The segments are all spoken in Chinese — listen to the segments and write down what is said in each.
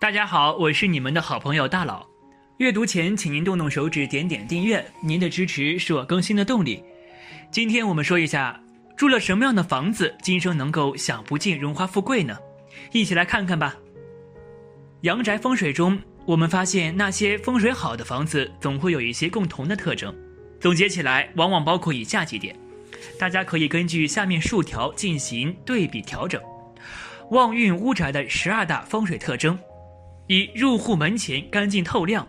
大家好，我是你们的好朋友大佬。阅读前，请您动动手指，点点订阅，您的支持是我更新的动力。今天我们说一下，住了什么样的房子，今生能够享不尽荣华富贵呢？一起来看看吧。阳宅风水中，我们发现那些风水好的房子，总会有一些共同的特征，总结起来，往往包括以下几点，大家可以根据下面数条进行对比调整。旺运屋宅的十二大风水特征。一入户门前干净透亮，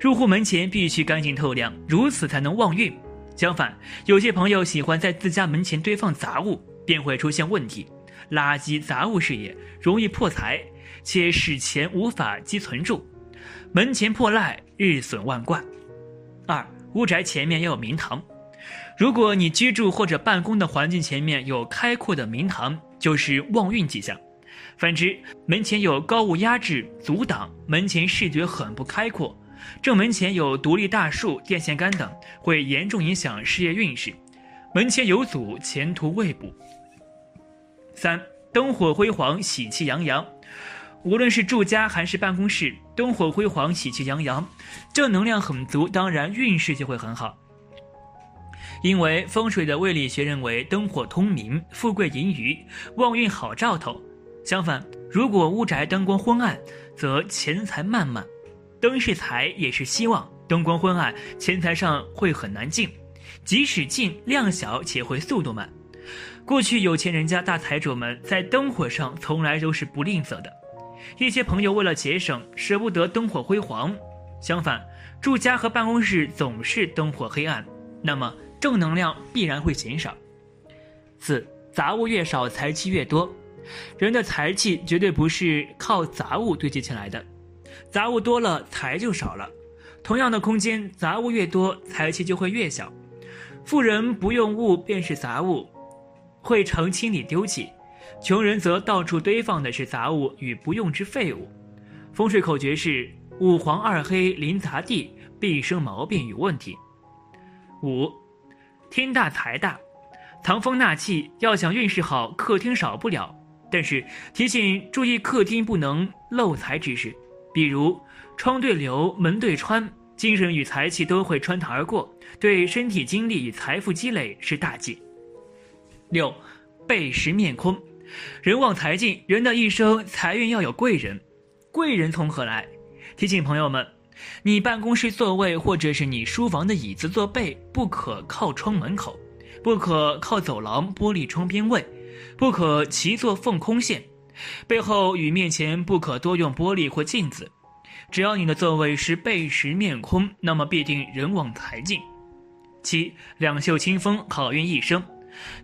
入户门前必须干净透亮，如此才能旺运。相反，有些朋友喜欢在自家门前堆放杂物，便会出现问题。垃圾杂物事业，容易破财，且使钱无法积存住。门前破烂，日损万贯。二，屋宅前面要有明堂。如果你居住或者办公的环境前面有开阔的明堂，就是旺运迹象。反之，门前有高物压制阻挡，门前视觉很不开阔，正门前有独立大树、电线杆等，会严重影响事业运势。门前有阻，前途未卜。三灯火辉煌，喜气洋洋。无论是住家还是办公室，灯火辉煌，喜气洋洋，正能量很足，当然运势就会很好。因为风水的微理学认为，灯火通明，富贵盈余，旺运好兆头。相反，如果屋宅灯光昏暗，则钱财漫漫。灯是财，也是希望。灯光昏暗，钱财上会很难进，即使进，量小且会速度慢。过去有钱人家大财主们在灯火上从来都是不吝啬的。一些朋友为了节省，舍不得灯火辉煌。相反，住家和办公室总是灯火黑暗，那么正能量必然会减少。四杂物越少，财气越多。人的财气绝对不是靠杂物堆积起来的，杂物多了，财就少了。同样的空间，杂物越多，财气就会越小。富人不用物便是杂物，会常清理丢弃；穷人则到处堆放的是杂物与不用之废物。风水口诀是：五黄二黑临杂地，必生毛病与问题。五，天大财大，藏风纳气，要想运势好，客厅少不了。但是提醒注意，客厅不能漏财之事，比如窗对流、门对穿，精神与财气都会穿堂而过，对身体精力与财富积累是大忌。六，背时面空，人旺财进，人的一生财运要有贵人，贵人从何来？提醒朋友们，你办公室座位或者是你书房的椅子坐背不可靠窗门口，不可靠走廊玻璃窗边位。不可齐坐缝空线，背后与面前不可多用玻璃或镜子。只要你的座位是背实面空，那么必定人往财进。七两袖清风，好运一生。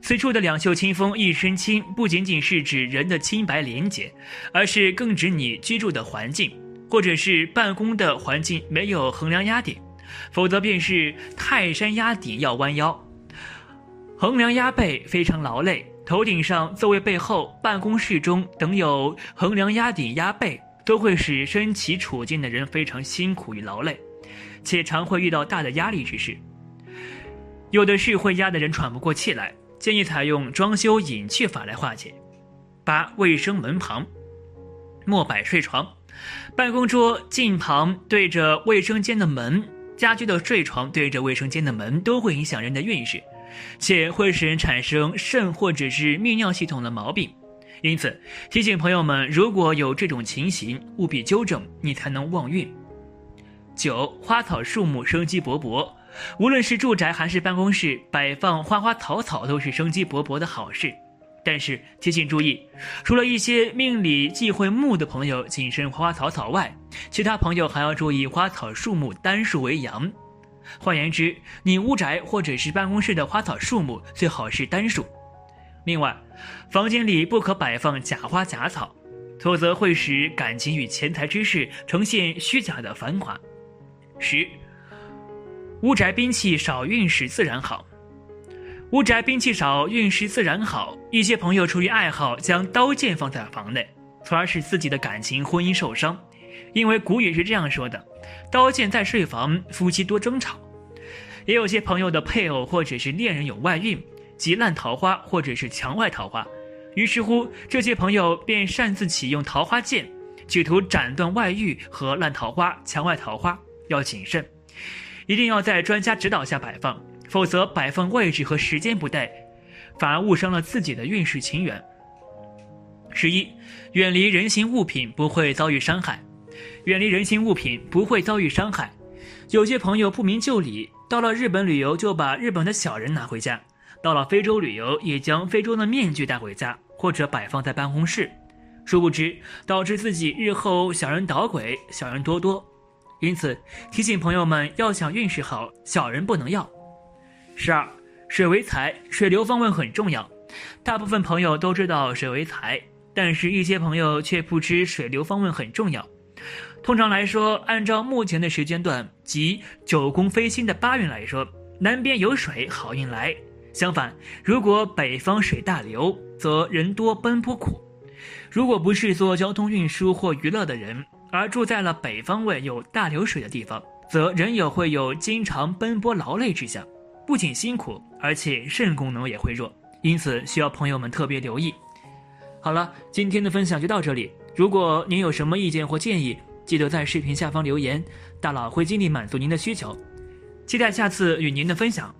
此处的两袖清风，一身轻，不仅仅是指人的清白廉洁，而是更指你居住的环境，或者是办公的环境没有横梁压顶，否则便是泰山压顶要弯腰，横梁压背非常劳累。头顶上、座位背后、办公室中等有横梁压顶压背，都会使身其处境的人非常辛苦与劳累，且常会遇到大的压力之事。有的是会压得人喘不过气来，建议采用装修隐去法来化解。八、卫生门旁莫摆睡床，办公桌近旁对着卫生间的门，家居的睡床对着卫生间的门，都会影响人的运势。且会使人产生肾或者是泌尿系统的毛病，因此提醒朋友们，如果有这种情形，务必纠正，你才能旺运。九花草树木生机勃勃，无论是住宅还是办公室，摆放花花草草都是生机勃勃的好事。但是提醒注意，除了一些命里忌讳木的朋友谨慎花花草草外，其他朋友还要注意花草树木单数为阳。换言之，你屋宅或者是办公室的花草树木最好是单数。另外，房间里不可摆放假花假草，否则会使感情与钱财之事呈现虚假的繁华。十，屋宅兵器少，运势自然好。屋宅兵器少，运势自然好。一些朋友出于爱好，将刀剑放在房内，从而使自己的感情、婚姻受伤。因为古语是这样说的：“刀剑在睡房，夫妻多争吵。”也有些朋友的配偶或者是恋人有外遇，即烂桃花或者是墙外桃花，于是乎这些朋友便擅自启用桃花剑，企图斩断外遇和烂桃花、墙外桃花，要谨慎，一定要在专家指导下摆放，否则摆放位置和时间不对，反而误伤了自己的运势情缘。十一，远离人形物品不会遭遇伤害，远离人形物品不会遭遇伤害。有些朋友不明就里，到了日本旅游就把日本的小人拿回家，到了非洲旅游也将非洲的面具带回家，或者摆放在办公室。殊不知，导致自己日后小人捣鬼，小人多多。因此，提醒朋友们，要想运势好，小人不能要。十二，水为财，水流方位很重要。大部分朋友都知道水为财，但是一些朋友却不知水流方位很重要。通常来说，按照目前的时间段即九宫飞星的八运来说，南边有水，好运来。相反，如果北方水大流，则人多奔波苦。如果不是做交通运输或娱乐的人，而住在了北方位有大流水的地方，则人也会有经常奔波劳累之象，不仅辛苦，而且肾功能也会弱，因此需要朋友们特别留意。好了，今天的分享就到这里。如果您有什么意见或建议，记得在视频下方留言，大佬会尽力满足您的需求。期待下次与您的分享。